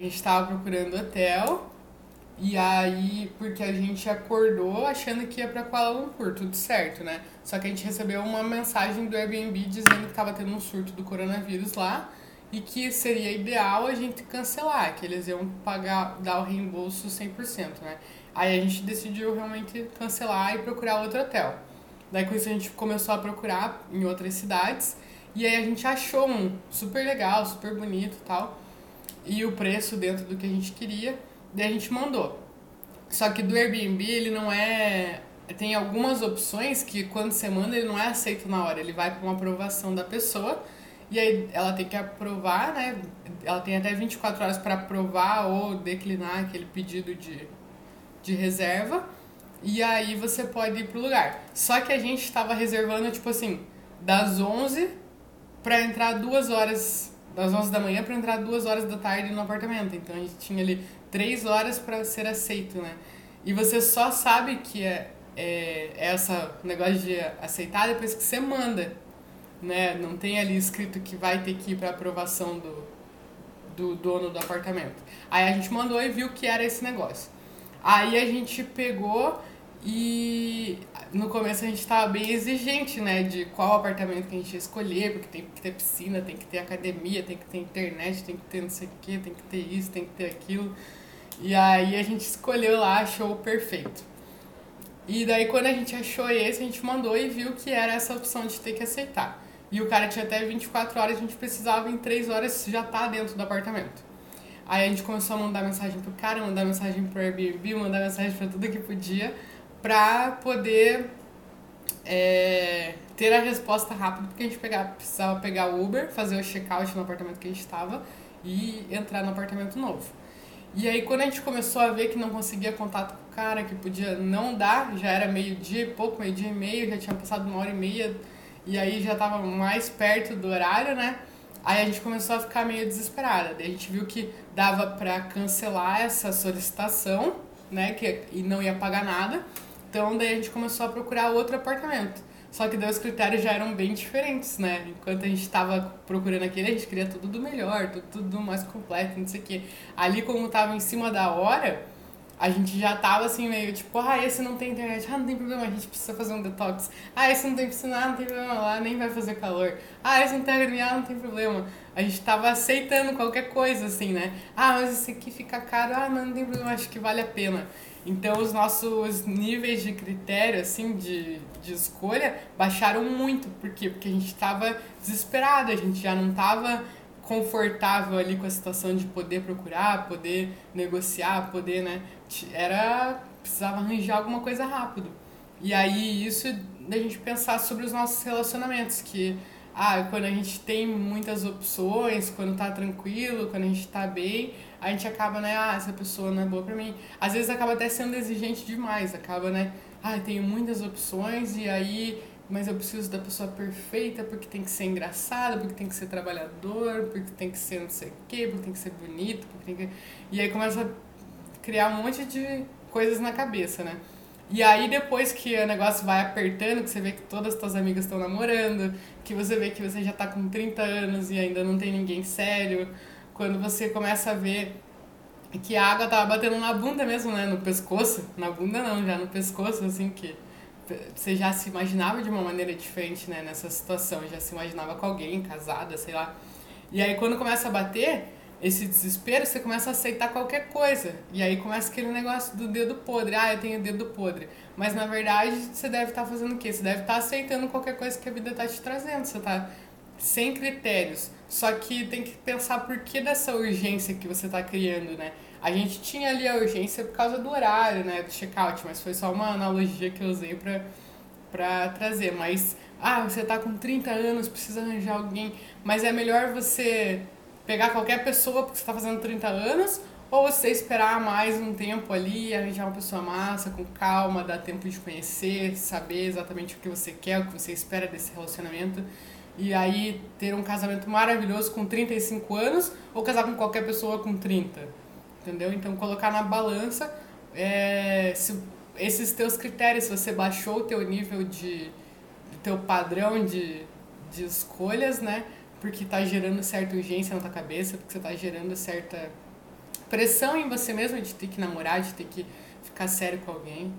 A gente estava procurando hotel e aí, porque a gente acordou achando que ia para Kuala Lumpur, tudo certo, né? Só que a gente recebeu uma mensagem do Airbnb dizendo que estava tendo um surto do coronavírus lá e que seria ideal a gente cancelar, que eles iam pagar, dar o reembolso 100%, né? Aí a gente decidiu realmente cancelar e procurar outro hotel. Daí com isso a gente começou a procurar em outras cidades e aí a gente achou um super legal, super bonito e tal, e o preço dentro do que a gente queria, daí a gente mandou. Só que do Airbnb ele não é tem algumas opções que quando você manda ele não é aceito na hora, ele vai para uma aprovação da pessoa e aí ela tem que aprovar, né? Ela tem até 24 horas para aprovar ou declinar aquele pedido de, de reserva. E aí você pode ir pro lugar. Só que a gente estava reservando, tipo assim, das 11 para entrar duas horas, das 11 da manhã para entrar duas horas da tarde no apartamento. Então a gente tinha ali três horas para ser aceito, né? E você só sabe que é, é essa negócio de aceitar depois que você manda né? Não tem ali escrito que vai ter que ir para aprovação do, do dono do apartamento. Aí a gente mandou e viu que era esse negócio. Aí a gente pegou e no começo a gente estava bem exigente, né, de qual apartamento que a gente ia escolher, porque tem que ter piscina, tem que ter academia, tem que ter internet, tem que ter não sei o que, tem que ter isso, tem que ter aquilo. E aí a gente escolheu lá, achou o perfeito. E daí quando a gente achou esse, a gente mandou e viu que era essa opção de ter que aceitar. E o cara tinha até 24 horas, a gente precisava em 3 horas já estar tá dentro do apartamento. Aí a gente começou a mandar mensagem pro cara, mandar mensagem pro Airbnb, mandar mensagem para tudo que podia, pra poder é, ter a resposta rápida, porque a gente precisava pegar o Uber, fazer o check-out no apartamento que a gente estava e entrar no apartamento novo. E aí quando a gente começou a ver que não conseguia contato com o cara, que podia não dar, já era meio-dia, pouco, meio-dia e meio, já tinha passado uma hora e meia e aí já tava mais perto do horário, né? Aí a gente começou a ficar meio desesperada. Daí a gente viu que dava para cancelar essa solicitação, né? Que, e não ia pagar nada. Então daí a gente começou a procurar outro apartamento. Só que daí os critérios já eram bem diferentes, né? Enquanto a gente estava procurando aquele, a gente queria tudo do melhor, tudo, tudo mais completo, não sei o quê. Ali, como tava em cima da hora, a gente já tava assim, meio tipo, ah, esse não tem internet, ah, não tem problema, a gente precisa fazer um detox. Ah, esse não tem piscina, ah, não tem problema lá, nem vai fazer calor. Ah, esse não tem academia, não tem problema. A gente tava aceitando qualquer coisa, assim, né? Ah, mas esse aqui fica caro, ah, não tem problema, acho que vale a pena. Então, os nossos níveis de critério, assim, de, de escolha, baixaram muito. Por quê? Porque a gente tava desesperado, a gente já não tava confortável ali com a situação de poder procurar, poder negociar, poder, né? Era precisava arranjar alguma coisa rápido. E aí isso da gente pensar sobre os nossos relacionamentos, que ah, quando a gente tem muitas opções, quando tá tranquilo, quando a gente tá bem, a gente acaba, né, ah, essa pessoa não é boa pra mim. Às vezes acaba até sendo exigente demais, acaba, né, ah, eu tenho muitas opções e aí mas eu preciso da pessoa perfeita porque tem que ser engraçada, porque tem que ser trabalhador, porque tem que ser não sei o quê, porque tem que ser bonito, porque tem que... E aí começa a criar um monte de coisas na cabeça, né? E aí depois que o negócio vai apertando, que você vê que todas as suas amigas estão namorando, que você vê que você já tá com 30 anos e ainda não tem ninguém sério, quando você começa a ver que a água tava batendo na bunda mesmo, né? No pescoço. Na bunda não, já no pescoço, assim, que você já se imaginava de uma maneira diferente, né, nessa situação, já se imaginava com alguém, casada, sei lá. E aí quando começa a bater esse desespero, você começa a aceitar qualquer coisa. E aí começa aquele negócio do dedo podre. Ah, eu tenho dedo podre. Mas na verdade, você deve estar tá fazendo o quê? Você deve estar tá aceitando qualquer coisa que a vida está te trazendo. Você está sem critérios. Só que tem que pensar por que dessa urgência que você está criando, né? A gente tinha ali a urgência por causa do horário, né, do check-out, mas foi só uma analogia que eu usei para para trazer, mas ah, você tá com 30 anos, precisa arranjar alguém, mas é melhor você pegar qualquer pessoa porque você tá fazendo 30 anos ou você esperar mais um tempo ali, arranjar uma pessoa massa, com calma, dar tempo de conhecer, saber exatamente o que você quer, o que você espera desse relacionamento. E aí ter um casamento maravilhoso com 35 anos ou casar com qualquer pessoa com 30 entendeu? Então colocar na balança é, se, esses teus critérios, se você baixou o teu nível de, teu padrão de, de escolhas, né? Porque tá gerando certa urgência na tua cabeça, porque você tá gerando certa pressão em você mesmo de ter que namorar, de ter que ficar sério com alguém.